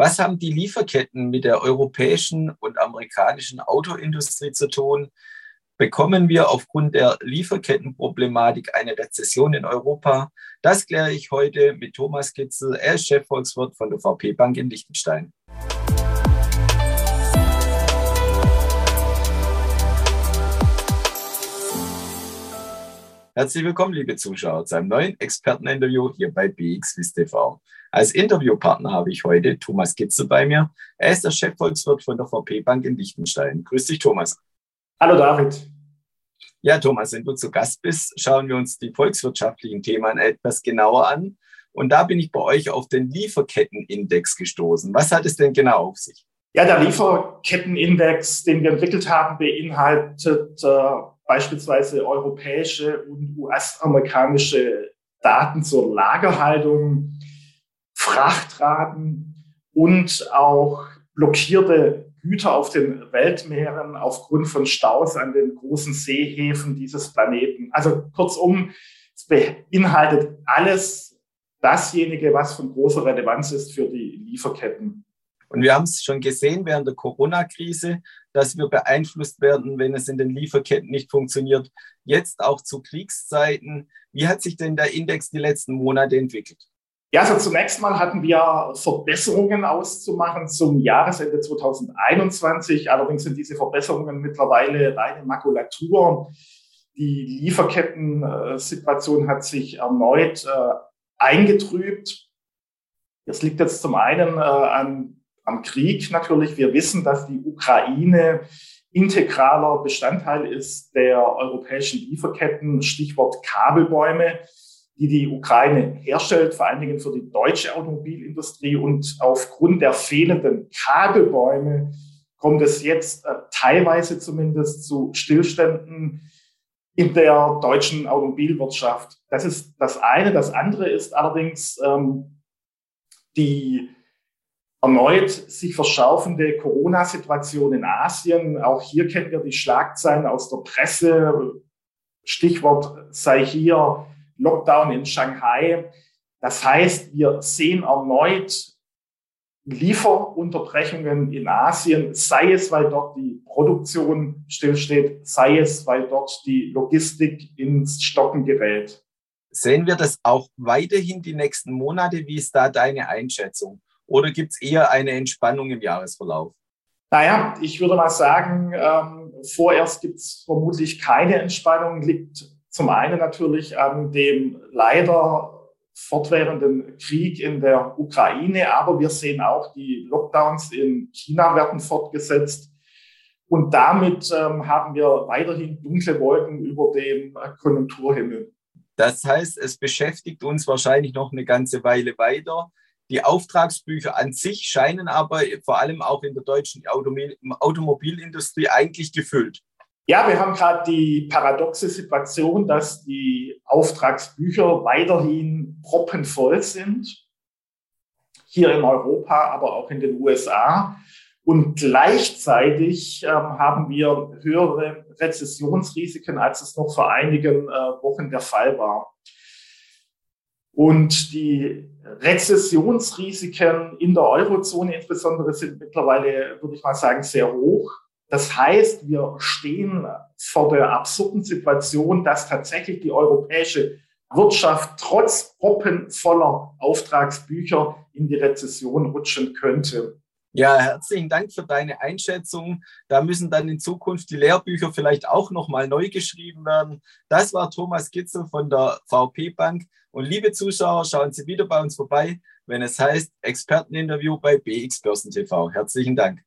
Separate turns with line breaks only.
Was haben die Lieferketten mit der europäischen und amerikanischen Autoindustrie zu tun? Bekommen wir aufgrund der Lieferkettenproblematik eine Rezession in Europa? Das kläre ich heute mit Thomas Kitzel. Er ist Chefvolkswirt von der VP Bank in Liechtenstein. Herzlich willkommen, liebe Zuschauer, zu einem neuen Experteninterview hier bei BXWIS TV. Als Interviewpartner habe ich heute Thomas Kitzel bei mir. Er ist der Chefvolkswirt von der VP Bank in Liechtenstein. Grüß dich, Thomas.
Hallo, David.
Ja, Thomas, wenn du zu Gast bist, schauen wir uns die volkswirtschaftlichen Themen etwas genauer an. Und da bin ich bei euch auf den Lieferkettenindex gestoßen. Was hat es denn genau auf sich?
Ja, der Lieferkettenindex, den wir entwickelt haben, beinhaltet äh, beispielsweise europäische und US-amerikanische Daten zur Lagerhaltung, Frachtraten und auch blockierte Güter auf den Weltmeeren aufgrund von Staus an den großen Seehäfen dieses Planeten. Also kurzum, es beinhaltet alles dasjenige, was von großer Relevanz ist für die Lieferketten.
Und wir haben es schon gesehen während der Corona-Krise, dass wir beeinflusst werden, wenn es in den Lieferketten nicht funktioniert. Jetzt auch zu Kriegszeiten. Wie hat sich denn der Index die letzten Monate entwickelt?
Ja, also zunächst mal hatten wir Verbesserungen auszumachen zum Jahresende 2021. Allerdings sind diese Verbesserungen mittlerweile reine Makulatur. Die Lieferketten-Situation hat sich erneut äh, eingetrübt. Das liegt jetzt zum einen äh, an am Krieg natürlich. Wir wissen, dass die Ukraine integraler Bestandteil ist der europäischen Lieferketten, Stichwort Kabelbäume, die die Ukraine herstellt, vor allen Dingen für die deutsche Automobilindustrie. Und aufgrund der fehlenden Kabelbäume kommt es jetzt äh, teilweise zumindest zu Stillständen in der deutschen Automobilwirtschaft. Das ist das eine. Das andere ist allerdings ähm, die erneut sich verschärfende Corona-Situation in Asien. Auch hier kennen wir die Schlagzeilen aus der Presse. Stichwort sei hier Lockdown in Shanghai. Das heißt, wir sehen erneut Lieferunterbrechungen in Asien, sei es, weil dort die Produktion stillsteht, sei es, weil dort die Logistik ins Stocken gerät.
Sehen wir das auch weiterhin die nächsten Monate? Wie ist da deine Einschätzung? Oder gibt es eher eine Entspannung im Jahresverlauf?
Naja, ich würde mal sagen, ähm, vorerst gibt es vermutlich keine Entspannung. Liegt zum einen natürlich an dem leider fortwährenden Krieg in der Ukraine, aber wir sehen auch, die Lockdowns in China werden fortgesetzt. Und damit ähm, haben wir weiterhin dunkle Wolken über dem Konjunkturhimmel.
Das heißt, es beschäftigt uns wahrscheinlich noch eine ganze Weile weiter. Die Auftragsbücher an sich scheinen aber vor allem auch in der deutschen Automobilindustrie eigentlich gefüllt.
Ja, wir haben gerade die paradoxe Situation, dass die Auftragsbücher weiterhin proppenvoll sind. Hier in Europa, aber auch in den USA. Und gleichzeitig ähm, haben wir höhere Rezessionsrisiken, als es noch vor einigen äh, Wochen der Fall war. Und die Rezessionsrisiken in der Eurozone insbesondere sind mittlerweile, würde ich mal sagen, sehr hoch. Das heißt, wir stehen vor der absurden Situation, dass tatsächlich die europäische Wirtschaft trotz proppenvoller Auftragsbücher in die Rezession rutschen könnte.
Ja, herzlichen Dank für deine Einschätzung. Da müssen dann in Zukunft die Lehrbücher vielleicht auch nochmal neu geschrieben werden. Das war Thomas Kitzel von der VP Bank. Und liebe Zuschauer, schauen Sie wieder bei uns vorbei, wenn es heißt Experteninterview bei BX Börsen TV. Herzlichen Dank.